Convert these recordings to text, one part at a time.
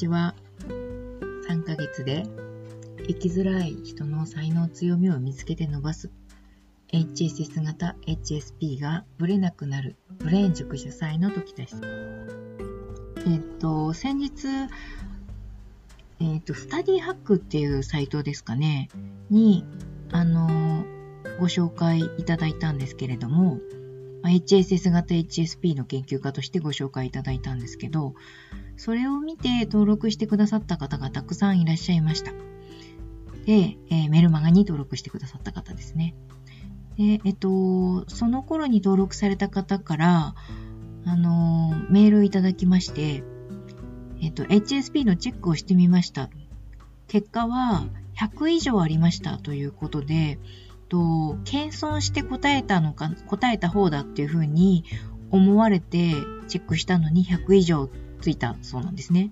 ちは。3ヶ月で生きづらい人の才能強みを見つけて伸ばす HSS 型 HSP がブレなくなるブレーン塾主催の時です。えっと、先日、えっと、スタディハックっていうサイトですかね、に、あの、ご紹介いただいたんですけれども、HSS 型 HSP の研究家としてご紹介いただいたんですけど、それを見て登録してくださった方がたくさんいらっしゃいました。で、えー、メルマガに登録してくださった方ですね。で、えっと、その頃に登録された方から、あのー、メールをいただきまして、えっと、HSP のチェックをしてみました。結果は100以上ありましたということで、と、謙遜して答えたのか、答えた方だっていうふうに思われてチェックしたのに100以上ついたそうなんですね。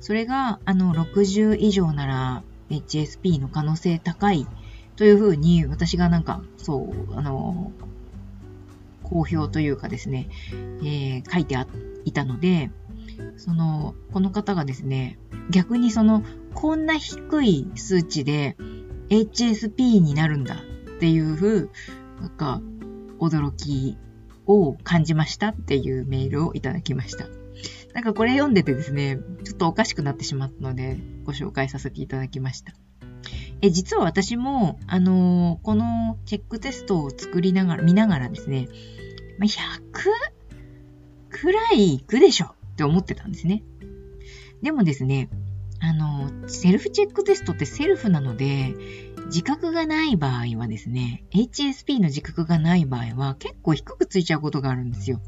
それが、あの、60以上なら HSP の可能性高いというふうに私がなんか、そう、あの、公表というかですね、えー、書いてあいたので、その、この方がですね、逆にその、こんな低い数値で HSP になるんだっていう、なんか、驚きを感じましたっていうメールをいただきました。なんかこれ読んでてですね、ちょっとおかしくなってしまったので、ご紹介させていただきました。え、実は私も、あのー、このチェックテストを作りながら、見ながらですね、100くらいいくでしょって思ってたんですね。でもですね、あの、セルフチェックテストってセルフなので、自覚がない場合はですね、HSP の自覚がない場合は結構低くついちゃうことがあるんですよ。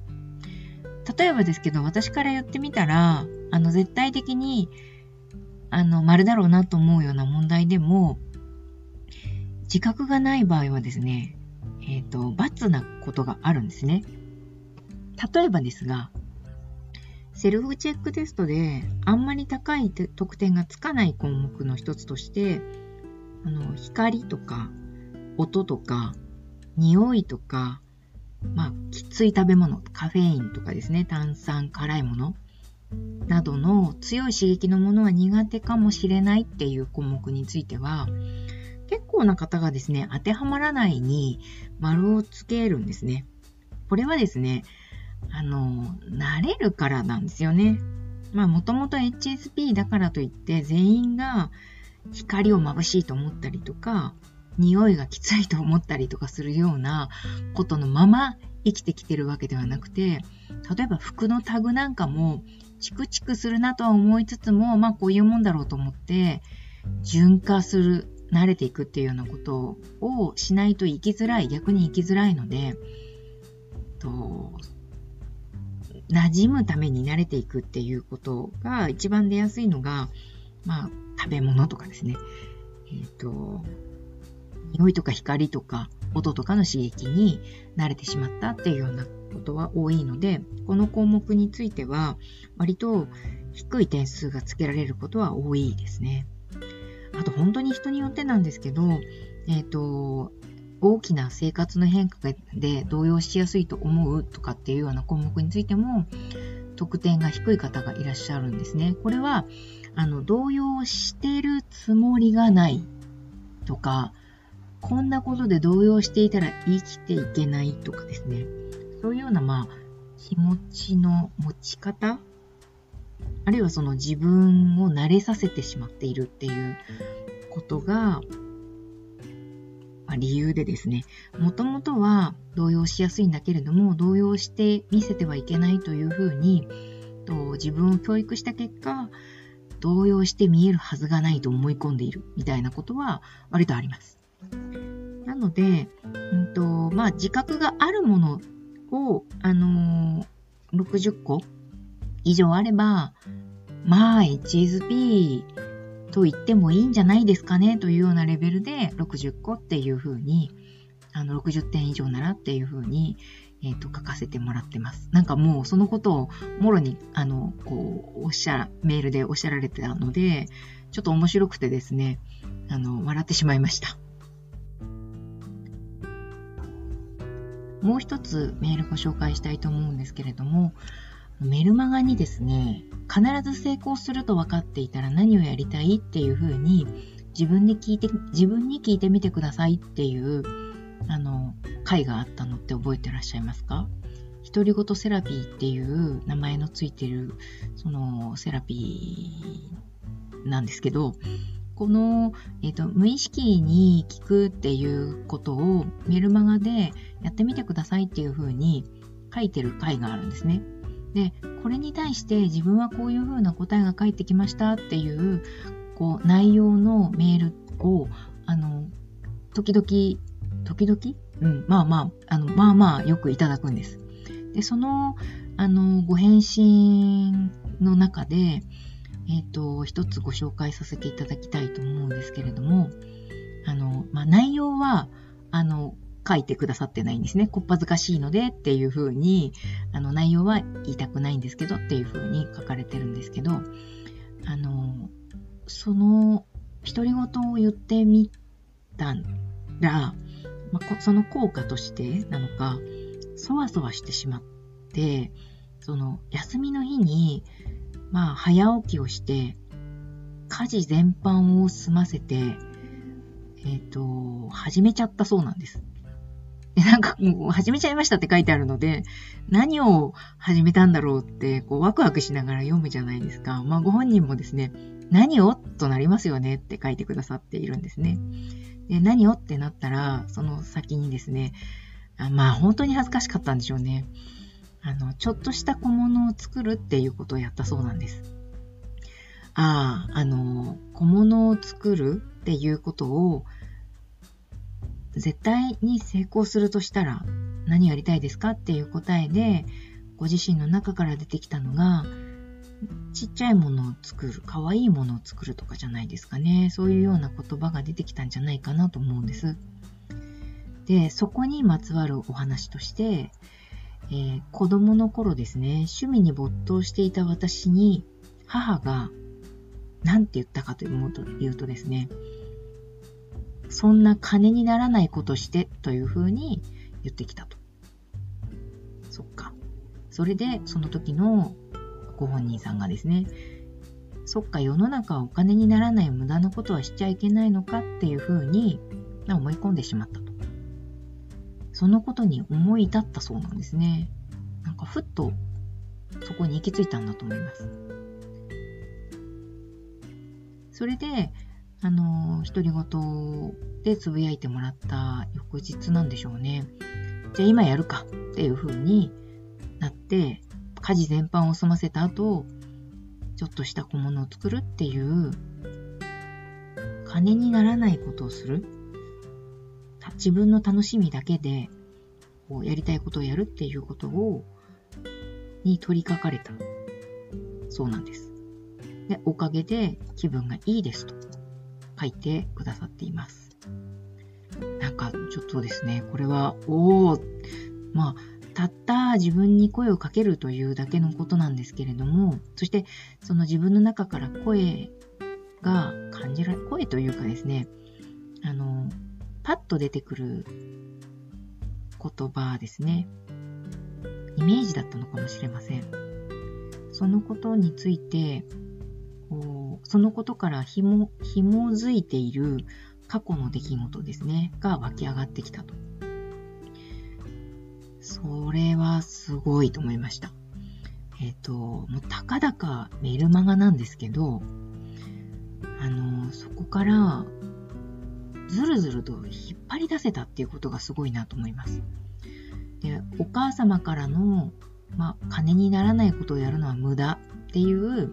例えばですけど、私から言ってみたら、あの、絶対的に、あの、丸だろうなと思うような問題でも、自覚がない場合はですね、えっ、ー、と、罰なことがあるんですね。例えばですが、セルフチェックテストであんまり高い得点がつかない項目の一つとして、あの、光とか、音とか、匂いとか、まあ、きつい食べ物、カフェインとかですね、炭酸、辛いものなどの強い刺激のものは苦手かもしれないっていう項目については、結構な方がですね、当てはまらないに丸をつけるんですね。これはですね、あの、慣れるからなんですよね。まあ、もともと HSP だからといって全員が光を眩しいと思ったりとか、匂いがきついと思ったりとかするようなことのまま生きてきてるわけではなくて、例えば服のタグなんかもチクチクするなとは思いつつも、まあこういうもんだろうと思って、純化する、慣れていくっていうようなことをしないと生きづらい、逆に生きづらいので、と馴染むために慣れていくっていうことが一番出やすいのが、まあ、食べ物とかですね。えっ、ー、と、匂いとか光とか音とかの刺激に慣れてしまったっていうようなことは多いので、この項目については割と低い点数がつけられることは多いですね。あと本当に人によってなんですけど、えっ、ー、と、大きな生活の変化で動揺しやすいと思うとかっていうような項目についても、得点が低い方がいらっしゃるんですね。これは、あの、動揺してるつもりがないとか、こんなことで動揺していたら生きていけないとかですね。そういうような、まあ、気持ちの持ち方あるいはその自分を慣れさせてしまっているっていうことが、まあ、理由でですね、もともとは動揺しやすいんだけれども、動揺して見せてはいけないというふうに、と自分を教育した結果、動揺して見えるはずがないと思い込んでいるみたいなことは割とあります。なので、うんとまあ、自覚があるものを、あのー、60個以上あれば、まあ、HSP と言ってもいいんじゃないですかねというようなレベルで60個っていうふうに、あの、60点以上ならっていうふうに、えっ、ー、と、書かせてもらってます。なんかもうそのことをもろに、あの、こう、おっしゃ、メールでおっしゃられてたので、ちょっと面白くてですね、あの、笑ってしまいました。もう一つメールご紹介したいと思うんですけれども、メルマガにですね、必ず成功すると分かっていたら何をやりたいっていうふうに自分で聞いて、自分に聞いてみてくださいっていう、あの、回があったのって覚えてらっしゃいますか？独り言セラピーっていう名前のついてる、そのセラピーなんですけど、この、えっ、ー、と、無意識に聞くっていうことをメルマガでやってみてくださいっていうふうに書いてる回があるんですね。で、これに対して自分はこういうふうな答えが返ってきましたっていう、こう、内容のメールを、あの、時々、時々？うん、まあまあ、あの、まあまあよくいただくんです。で、その、あの、ご返信の中で、えっ、ー、と、一つご紹介させていただきたいと思うんですけれども、あの、まあ、内容は、あの、書いてくださってないんですね。こっぱずかしいのでっていう風に、あの、内容は言いたくないんですけどっていう風に書かれてるんですけど、あの、その、独り言を言ってみたら、まあ、その効果としてなのか、そわそわしてしまって、その、休みの日に、まあ、早起きをして、家事全般を済ませて、えっ、ー、と、始めちゃったそうなんです。で、なんかもう始めちゃいましたって書いてあるので、何を始めたんだろうって、こうワクワクしながら読むじゃないですか。まあご本人もですね、何を？となりますよねって書いてくださっているんですね。で、何を？ってなったら、その先にですね、あまあ本当に恥ずかしかったんでしょうね。あの、ちょっとした小物を作るっていうことをやったそうなんです。ああ、あの、小物を作るっていうことを絶対に成功するとしたら何やりたいですかっていう答えで、ご自身の中から出てきたのが、ちっちゃいものを作る、可愛いものを作るとかじゃないですかね。そういうような言葉が出てきたんじゃないかなと思うんです。で、そこにまつわるお話として、えー、子供の頃ですね、趣味に没頭していた私に、母が何て言ったかというとですね、そんな金にならないことしてというふうに言ってきたと。そっか。それで、その時のご本人さんがですね、そっか、世の中はお金にならない無駄なことはしちゃいけないのかっていうふうに思い込んでしまったと。そのことに思い至ったそうなんですね。なんかふっとそこに行き着いたんだと思います。それで、あの、独り言でつぶやいてもらった翌日なんでしょうね。じゃあ今やるかっていう風になって、家事全般を済ませた後、ちょっとした小物を作るっていう、金にならないことをする。自分の楽しみだけで、こうやりたいことをやるっていうことを、に取り掛かれた。そうなんです。で、おかげで気分がいいですと。書いてくださっています。なんかちょっとですね、これは、おー、まあ、たった自分に声をかけるというだけのことなんですけれども、そしてその自分の中から声が感じられ、声というかですね、あの、パッと出てくる言葉ですね。イメージだったのかもしれません。そのことについてこう、そのことからひも、紐づいている過去の出来事ですね、が湧き上がってきたと。それはすごいと思いました。えっ、ー、と、もうたかだかメルマガなんですけど、あの、そこからずるずると引っ張り出せたっていうことがすごいなと思います。で、お母様からの、まあ、金にならないことをやるのは無駄っていう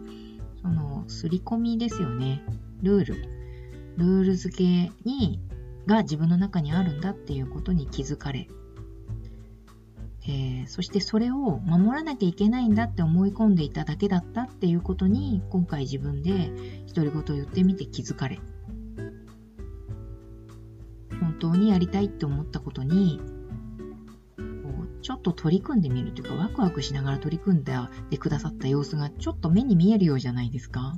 その、すり込みですよね。ルール。ルール付けに、が自分の中にあるんだっていうことに気づかれ、えー、そしてそれを守らなきゃいけないんだって思い込んでいただけだったっていうことに今回自分で独り言を言ってみて気づかれ本当にやりたいって思ったことにちょっと取り組んでみるというか、ワクワクしながら取り組んでくださった様子がちょっと目に見えるようじゃないですか。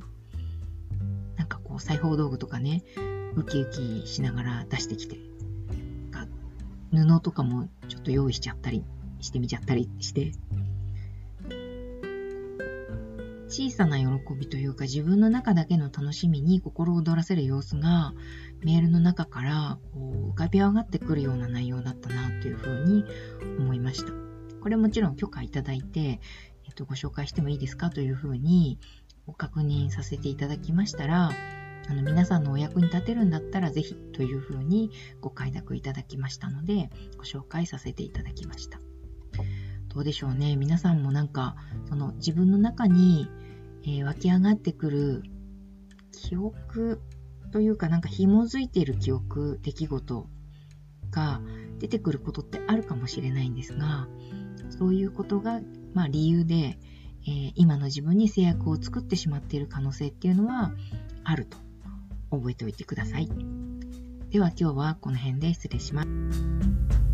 なんかこう、裁縫道具とかね、ウキウキしながら出してきて、布とかもちょっと用意しちゃったりしてみちゃったりして、小さな喜びというか自分の中だけの楽しみに心躍らせる様子がメールの中からこう浮かび上がってくるような内容だったなというふうに思いました。これもちろん許可いただいて、えっと、ご紹介してもいいですかというふうにご確認させていただきましたら、あの皆さんのお役に立てるんだったらぜひというふうにご快諾いただきましたので、ご紹介させていただきました。どうでしょうね。皆さんもなんか、その自分の中に、えー、湧き上がってくる記憶というかなんか紐づいている記憶、出来事が出てくることってあるかもしれないんですが、そういうことが、まあ、理由で、えー、今の自分に制約を作ってしまっている可能性っていうのはあると覚えておいてください。では今日はこの辺で失礼します。